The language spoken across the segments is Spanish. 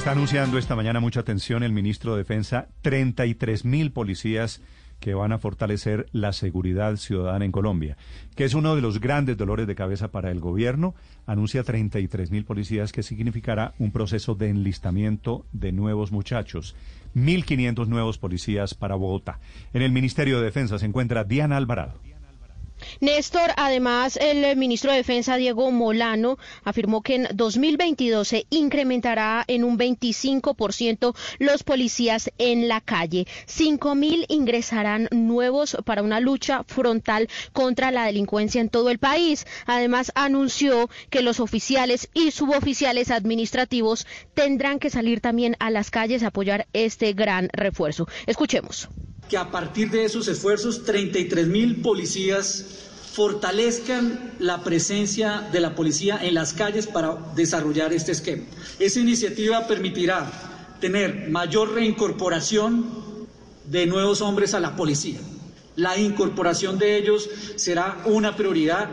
Está anunciando esta mañana mucha atención el ministro de Defensa 33 mil policías que van a fortalecer la seguridad ciudadana en Colombia, que es uno de los grandes dolores de cabeza para el gobierno. Anuncia 33 mil policías, que significará un proceso de enlistamiento de nuevos muchachos. 1.500 nuevos policías para Bogotá. En el Ministerio de Defensa se encuentra Diana Alvarado. Néstor, además, el ministro de Defensa, Diego Molano, afirmó que en 2022 se incrementará en un 25% los policías en la calle. 5.000 ingresarán nuevos para una lucha frontal contra la delincuencia en todo el país. Además, anunció que los oficiales y suboficiales administrativos tendrán que salir también a las calles a apoyar este gran refuerzo. Escuchemos que a partir de esos esfuerzos 33 mil policías fortalezcan la presencia de la policía en las calles para desarrollar este esquema. Esa iniciativa permitirá tener mayor reincorporación de nuevos hombres a la policía. La incorporación de ellos será una prioridad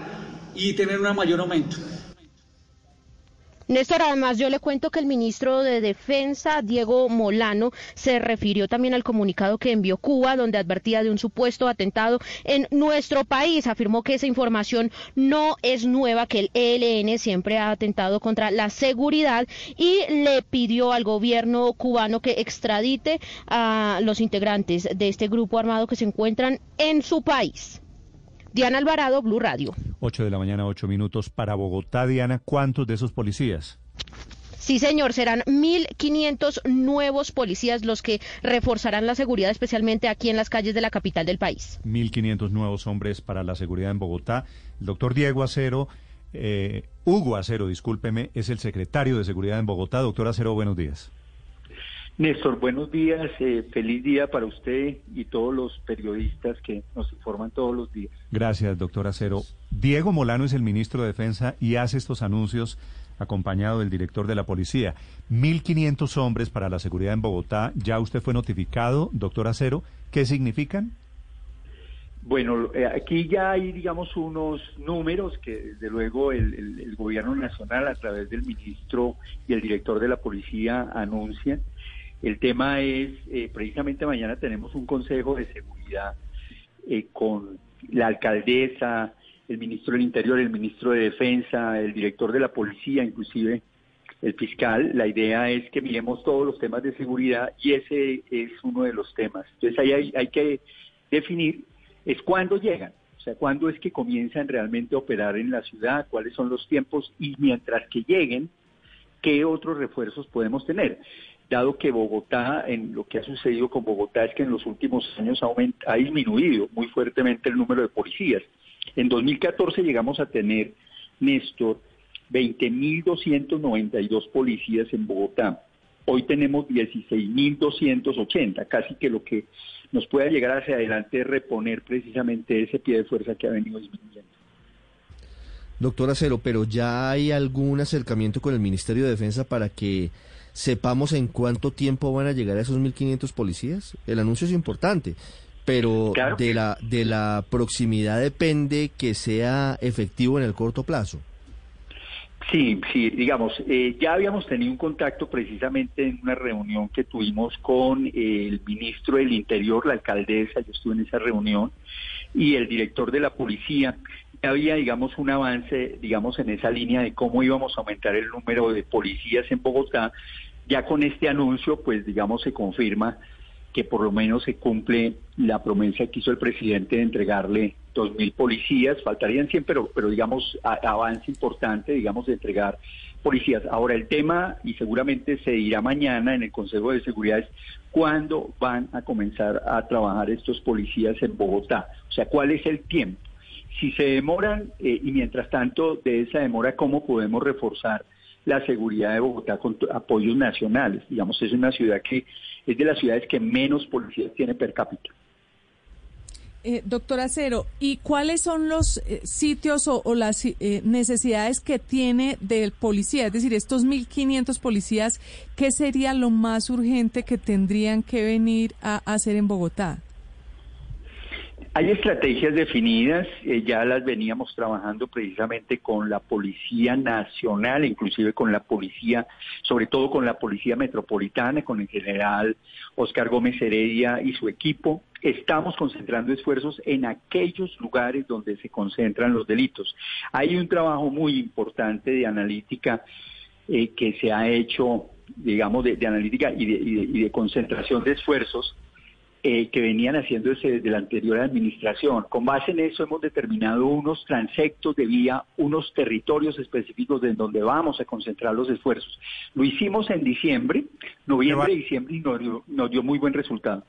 y tener un mayor aumento. Néstor, además yo le cuento que el ministro de Defensa, Diego Molano, se refirió también al comunicado que envió Cuba, donde advertía de un supuesto atentado en nuestro país. Afirmó que esa información no es nueva, que el ELN siempre ha atentado contra la seguridad y le pidió al gobierno cubano que extradite a los integrantes de este grupo armado que se encuentran en su país. Diana Alvarado, Blue Radio. 8 de la mañana, 8 minutos para Bogotá. Diana, ¿cuántos de esos policías? Sí, señor, serán 1.500 nuevos policías los que reforzarán la seguridad, especialmente aquí en las calles de la capital del país. 1.500 nuevos hombres para la seguridad en Bogotá. El doctor Diego Acero, eh, Hugo Acero, discúlpeme, es el secretario de Seguridad en Bogotá. Doctor Acero, buenos días. Néstor, buenos días, eh, feliz día para usted y todos los periodistas que nos informan todos los días. Gracias, doctor Acero. Diego Molano es el ministro de Defensa y hace estos anuncios acompañado del director de la policía. 1.500 hombres para la seguridad en Bogotá. ¿Ya usted fue notificado, doctor Acero? ¿Qué significan? Bueno, eh, aquí ya hay, digamos, unos números que desde luego el, el gobierno nacional a través del ministro y el director de la policía anuncian. El tema es, eh, precisamente mañana tenemos un consejo de seguridad eh, con la alcaldesa, el ministro del Interior, el ministro de Defensa, el director de la policía, inclusive el fiscal. La idea es que miremos todos los temas de seguridad y ese es uno de los temas. Entonces ahí hay, hay que definir es cuándo llegan, o sea, cuándo es que comienzan realmente a operar en la ciudad, cuáles son los tiempos y mientras que lleguen, qué otros refuerzos podemos tener dado que Bogotá, en lo que ha sucedido con Bogotá es que en los últimos años ha, disminuido muy fuertemente el número de policías. En 2014 llegamos a tener, Néstor, 20.292 policías en Bogotá. Hoy tenemos 16.280, casi que lo que nos pueda llegar hacia adelante es reponer precisamente ese pie de fuerza que ha venido disminuyendo. Doctora Cero, pero ya hay algún acercamiento con el Ministerio de Defensa para que sepamos en cuánto tiempo van a llegar a esos 1.500 policías? El anuncio es importante, pero de, la, de la proximidad depende que sea efectivo en el corto plazo. Sí, sí, digamos, eh, ya habíamos tenido un contacto precisamente en una reunión que tuvimos con el ministro del Interior, la alcaldesa, yo estuve en esa reunión, y el director de la policía. Había, digamos, un avance, digamos, en esa línea de cómo íbamos a aumentar el número de policías en Bogotá ya con este anuncio, pues digamos, se confirma que por lo menos se cumple la promesa que hizo el presidente de entregarle dos mil policías, faltarían 100, pero, pero digamos, avance importante, digamos, de entregar policías. Ahora el tema, y seguramente se dirá mañana en el Consejo de Seguridad, es cuándo van a comenzar a trabajar estos policías en Bogotá. O sea, cuál es el tiempo. Si se demoran, eh, y mientras tanto de esa demora, ¿cómo podemos reforzar la seguridad de Bogotá con apoyos nacionales. Digamos, es una ciudad que es de las ciudades que menos policías tiene per cápita. Eh, doctora Cero, ¿y cuáles son los eh, sitios o, las eh, necesidades que tiene del policía? Es decir, estos 1.500 policías, ¿qué sería lo más urgente que tendrían que venir a hacer en Bogotá? Hay estrategias definidas, eh, ya las veníamos trabajando precisamente con la Policía Nacional, inclusive con la Policía, sobre todo con la Policía Metropolitana, con el general Oscar Gómez Heredia y su equipo. Estamos concentrando esfuerzos en aquellos lugares donde se concentran los delitos. Hay un trabajo muy importante de analítica eh, que se ha hecho, digamos, de, analítica y de concentración de esfuerzos eh, que venían haciéndose desde la anterior administración. Con base en eso hemos determinado unos transectos de vía, unos territorios específicos en donde vamos a concentrar los esfuerzos. Lo hicimos en diciembre, noviembre y diciembre y nos dio, muy buen resultado.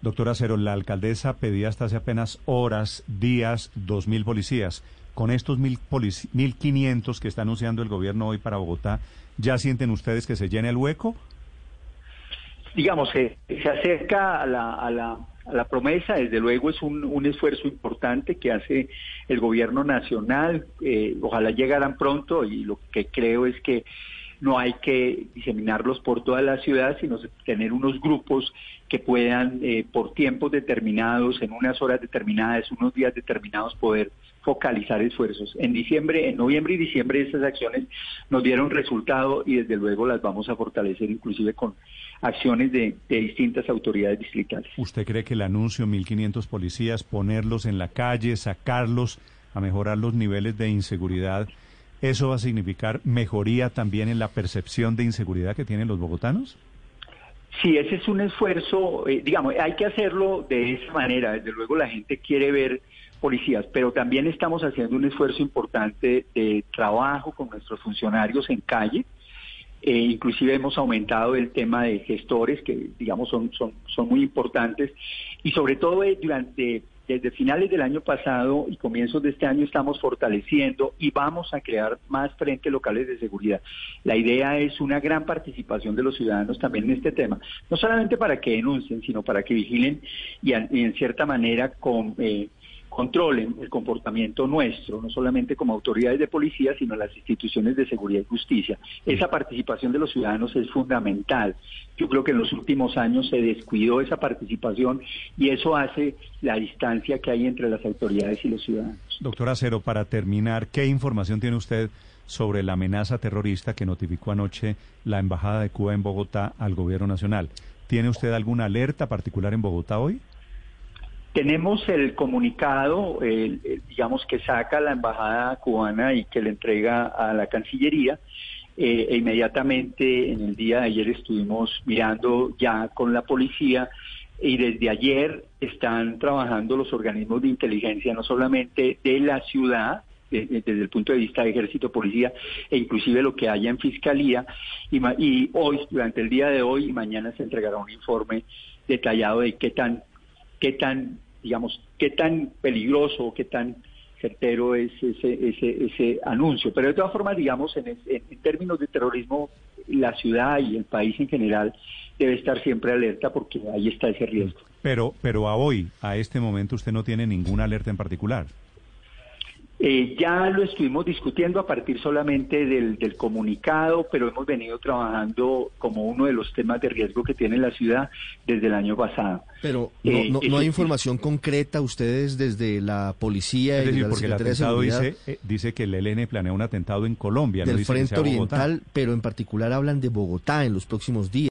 Doctora Cero, la alcaldesa pedía hasta hace apenas horas, días, dos mil policías. Con estos mil mil quinientos que está anunciando el gobierno hoy para Bogotá, ¿ya sienten ustedes que se llene el hueco digamos, se, se acerca a la, a, la, a la promesa, desde luego es un, un, esfuerzo importante que hace el gobierno nacional, eh, ojalá llegaran pronto y lo que creo es que no hay que diseminarlos por toda la ciudad, sino tener unos grupos que puedan eh, por tiempos determinados, en unas horas determinadas, unos días determinados, poder focalizar esfuerzos. En diciembre, en noviembre y diciembre estas acciones nos dieron resultado y desde luego las vamos a fortalecer inclusive con acciones de, distintas autoridades distritales. ¿Usted cree que el anuncio 1.500 policías, ponerlos en la calle, sacarlos, a mejorar los niveles de inseguridad, eso va a significar mejoría también en la percepción de inseguridad que tienen los bogotanos? Sí, ese es un esfuerzo, eh, digamos, hay que hacerlo de esa manera. Desde luego la gente quiere ver policías, pero también estamos haciendo un esfuerzo importante de trabajo con nuestros funcionarios en calle. Eh, inclusive hemos aumentado el tema de gestores, que digamos son, son, son muy importantes, y sobre todo eh, durante desde finales del año pasado y comienzos de este año estamos fortaleciendo y vamos a crear más frentes locales de seguridad. La idea es una gran participación de los ciudadanos también en este tema, no solamente para que denuncien, sino para que vigilen y, en cierta manera con, eh, controlen el comportamiento nuestro, no solamente como autoridades de policía, sino las instituciones de seguridad y justicia. Esa participación de los ciudadanos es fundamental. Yo creo que en los últimos años se descuidó esa participación y eso hace la distancia que hay entre las autoridades y los ciudadanos. Doctora Cero, para terminar, ¿qué información tiene usted sobre la amenaza terrorista que notificó anoche la Embajada de Cuba en Bogotá al Gobierno Nacional? ¿Tiene usted alguna alerta particular en Bogotá hoy? Tenemos el comunicado, digamos, que saca la embajada cubana y que le entrega a la Cancillería. Eh, e inmediatamente en el día de ayer estuvimos mirando ya con la policía y desde ayer están trabajando los organismos de inteligencia, no solamente de la ciudad, desde el punto de vista de ejército, policía e inclusive lo que haya en fiscalía. Y, y hoy, durante el día de hoy y mañana se entregará un informe detallado de qué tan, qué tan digamos, qué tan peligroso, qué tan certero es ese, ese, ese anuncio. Pero de todas formas, digamos, en, en, términos de terrorismo, la ciudad y el país en general debe estar siempre alerta porque ahí está ese riesgo. Pero, pero a hoy, a este momento, usted no tiene ninguna alerta en particular. Eh, ya lo estuvimos discutiendo a partir solamente del, del, comunicado, pero hemos venido trabajando como uno de los temas de riesgo que tiene la ciudad desde el año pasado. Pero no, eh, no, hay información concreta ustedes desde la policía es decir, y porque el atentado dice, eh, dice que el ELN planea un atentado en Colombia. Del Frente Oriental, pero en particular hablan de Bogotá en los próximos días.